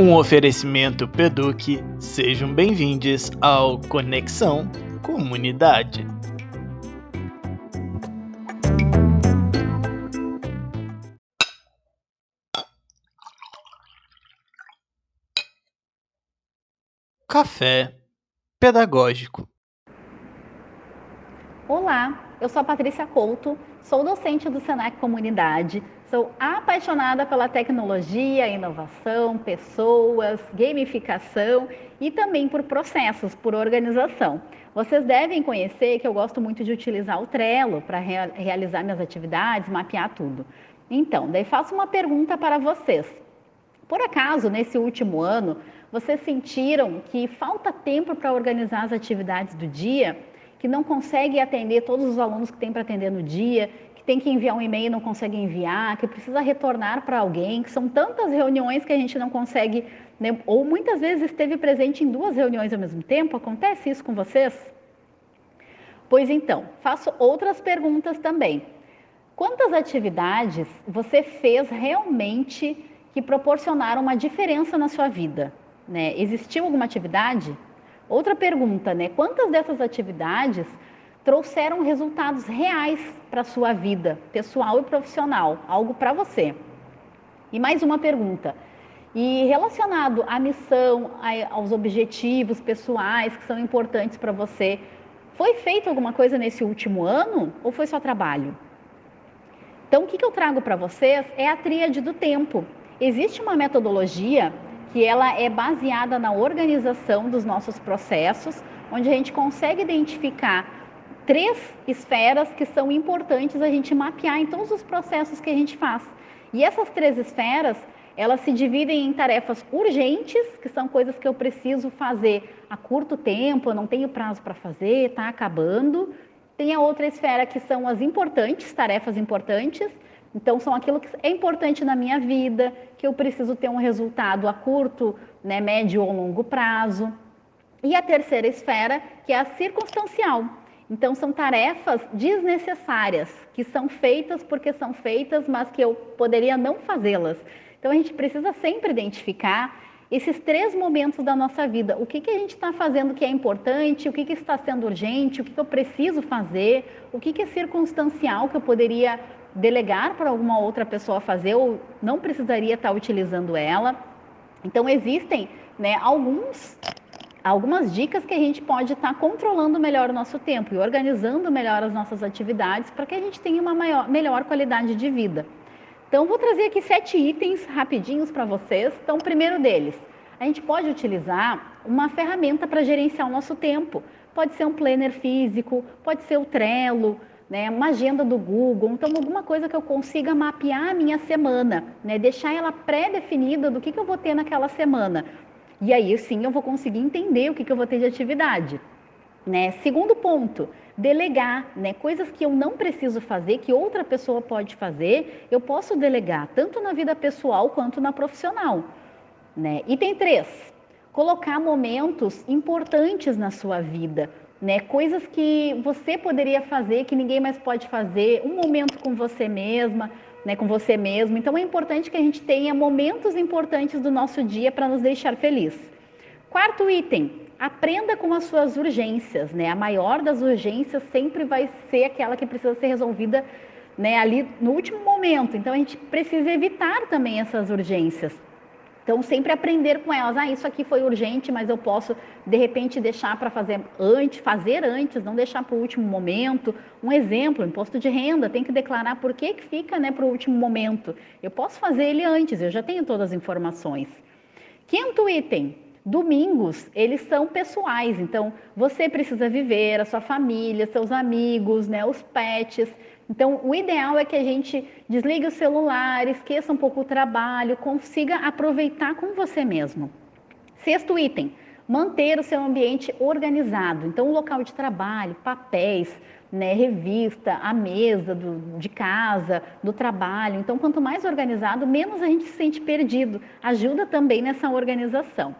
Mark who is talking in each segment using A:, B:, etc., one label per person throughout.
A: Um oferecimento Peduc. Sejam bem-vindos ao Conexão Comunidade. Café Pedagógico.
B: Olá, eu sou a Patrícia Couto, sou docente do Senac Comunidade, sou apaixonada pela tecnologia, inovação, pessoas, gamificação e também por processos, por organização. Vocês devem conhecer que eu gosto muito de utilizar o Trello para rea realizar minhas atividades, mapear tudo. Então, daí faço uma pergunta para vocês. Por acaso, nesse último ano, vocês sentiram que falta tempo para organizar as atividades do dia? Que não consegue atender todos os alunos que tem para atender no dia? Que tem que enviar um e-mail e não consegue enviar? Que precisa retornar para alguém? Que são tantas reuniões que a gente não consegue, né? ou muitas vezes esteve presente em duas reuniões ao mesmo tempo? Acontece isso com vocês? Pois então, faço outras perguntas também. Quantas atividades você fez realmente que proporcionaram uma diferença na sua vida? Né? Existiu alguma atividade? Outra pergunta, né? Quantas dessas atividades trouxeram resultados reais para a sua vida, pessoal e profissional, algo para você? E mais uma pergunta. E relacionado à missão, aos objetivos pessoais que são importantes para você, foi feito alguma coisa nesse último ano ou foi só trabalho? Então, o que, eu trago para vocês é a tríade do tempo. Existe uma metodologia que ela é baseada na organização dos nossos processos, onde a gente consegue identificar três esferas que são importantes a gente mapear em todos os processos que a gente faz. E essas três esferas, elas se dividem em tarefas urgentes, que são coisas que eu preciso fazer a curto tempo, eu não tenho prazo para fazer, está acabando. Tem a outra esfera que são as importantes, tarefas importantes, então, são aquilo que é importante na minha vida, que eu preciso ter um resultado a curto, né, médio ou longo prazo. E a terceira esfera, que é a circunstancial. Então, são tarefas desnecessárias, que são feitas porque são feitas, mas que eu poderia não fazê-las. Então, a gente precisa sempre identificar esses três momentos da nossa vida. O que, que a gente está fazendo que é importante, o que, que está sendo urgente, o que, que eu preciso fazer, o que, que é circunstancial que eu poderia delegar para alguma outra pessoa fazer ou não precisaria estar utilizando ela. Então existem né, alguns, algumas dicas que a gente pode estar controlando melhor o nosso tempo e organizando melhor as nossas atividades para que a gente tenha uma maior, melhor qualidade de vida. Então vou trazer aqui sete itens rapidinhos para vocês. Então o primeiro deles, a gente pode utilizar uma ferramenta para gerenciar o nosso tempo. Pode ser um planner físico, pode ser o Trello, né, uma agenda do Google, então alguma coisa que eu consiga mapear a minha semana, né, deixar ela pré-definida do que, que eu vou ter naquela semana. E aí sim eu vou conseguir entender o que, que eu vou ter de atividade. Né? Segundo ponto, delegar, né? Coisas que eu não preciso fazer, que outra pessoa pode fazer, eu posso delegar, tanto na vida pessoal quanto na profissional. Né? Item 3, colocar momentos importantes na sua vida né? Coisas que você poderia fazer que ninguém mais pode fazer, um momento com você mesma, né, com você mesmo. Então é importante que a gente tenha momentos importantes do nosso dia para nos deixar feliz. Quarto item, aprenda com as suas urgências, né? A maior das urgências sempre vai ser aquela que precisa ser resolvida, né, ali no último momento. Então a gente precisa evitar também essas urgências. Então, sempre aprender com elas. Ah, isso aqui foi urgente, mas eu posso, de repente, deixar para fazer antes, fazer antes, não deixar para o último momento. Um exemplo, imposto de renda, tem que declarar por que, que fica né, para o último momento. Eu posso fazer ele antes, eu já tenho todas as informações. Quinto item, domingos, eles são pessoais, então você precisa viver, a sua família, seus amigos, né, os pets. Então, o ideal é que a gente desligue o celular, esqueça um pouco o trabalho, consiga aproveitar com você mesmo. Sexto item, manter o seu ambiente organizado. Então, o local de trabalho, papéis, né, revista, a mesa do, de casa, do trabalho. Então, quanto mais organizado, menos a gente se sente perdido. Ajuda também nessa organização.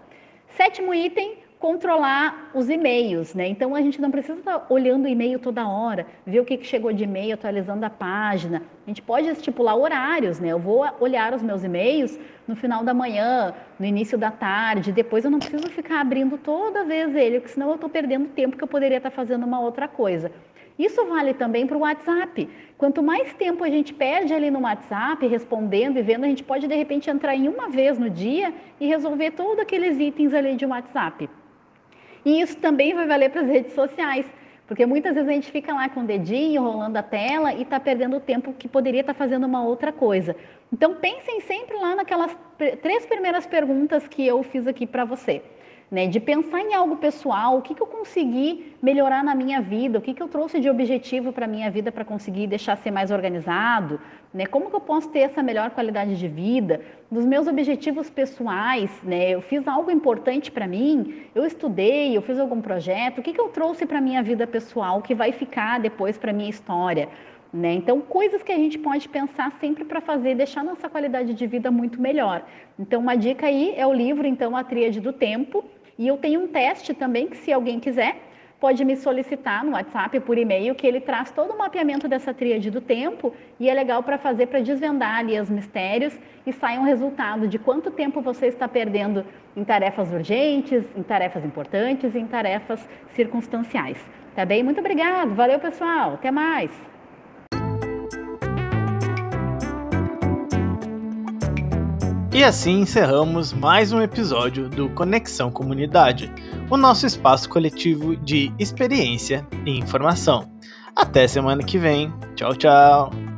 B: Sétimo item, controlar os e-mails, né? Então a gente não precisa estar olhando o e-mail toda hora, ver o que chegou de e-mail, atualizando a página. A gente pode estipular horários, né? Eu vou olhar os meus e-mails no final da manhã, no início da tarde, depois eu não preciso ficar abrindo toda vez ele, porque senão eu estou perdendo tempo que eu poderia estar fazendo uma outra coisa. Isso vale também para o WhatsApp. Quanto mais tempo a gente perde ali no WhatsApp, respondendo e vendo, a gente pode de repente entrar em uma vez no dia e resolver todos aqueles itens ali de WhatsApp. E isso também vai valer para as redes sociais, porque muitas vezes a gente fica lá com o dedinho rolando a tela e está perdendo tempo que poderia estar tá fazendo uma outra coisa. Então pensem sempre lá naquelas três primeiras perguntas que eu fiz aqui para você né? De pensar em algo pessoal, o que, que eu consegui melhorar na minha vida, o que, que eu trouxe de objetivo para a minha vida para conseguir deixar ser mais organizado, né? Como que eu posso ter essa melhor qualidade de vida? Dos meus objetivos pessoais, né? Eu fiz algo importante para mim, eu estudei, eu fiz algum projeto, o que, que eu trouxe para a minha vida pessoal que vai ficar depois para a minha história? Né? Então, coisas que a gente pode pensar sempre para fazer, deixar nossa qualidade de vida muito melhor. Então, uma dica aí é o livro, então, A Tríade do Tempo, e eu tenho um teste também que, se alguém quiser, pode me solicitar no WhatsApp, por e-mail, que ele traz todo o mapeamento dessa tríade do tempo e é legal para fazer, para desvendar ali os mistérios e sai um resultado de quanto tempo você está perdendo em tarefas urgentes, em tarefas importantes e em tarefas circunstanciais. Tá bem? Muito obrigado. Valeu, pessoal. Até mais.
A: E assim encerramos mais um episódio do Conexão Comunidade, o nosso espaço coletivo de experiência e informação. Até semana que vem. Tchau, tchau.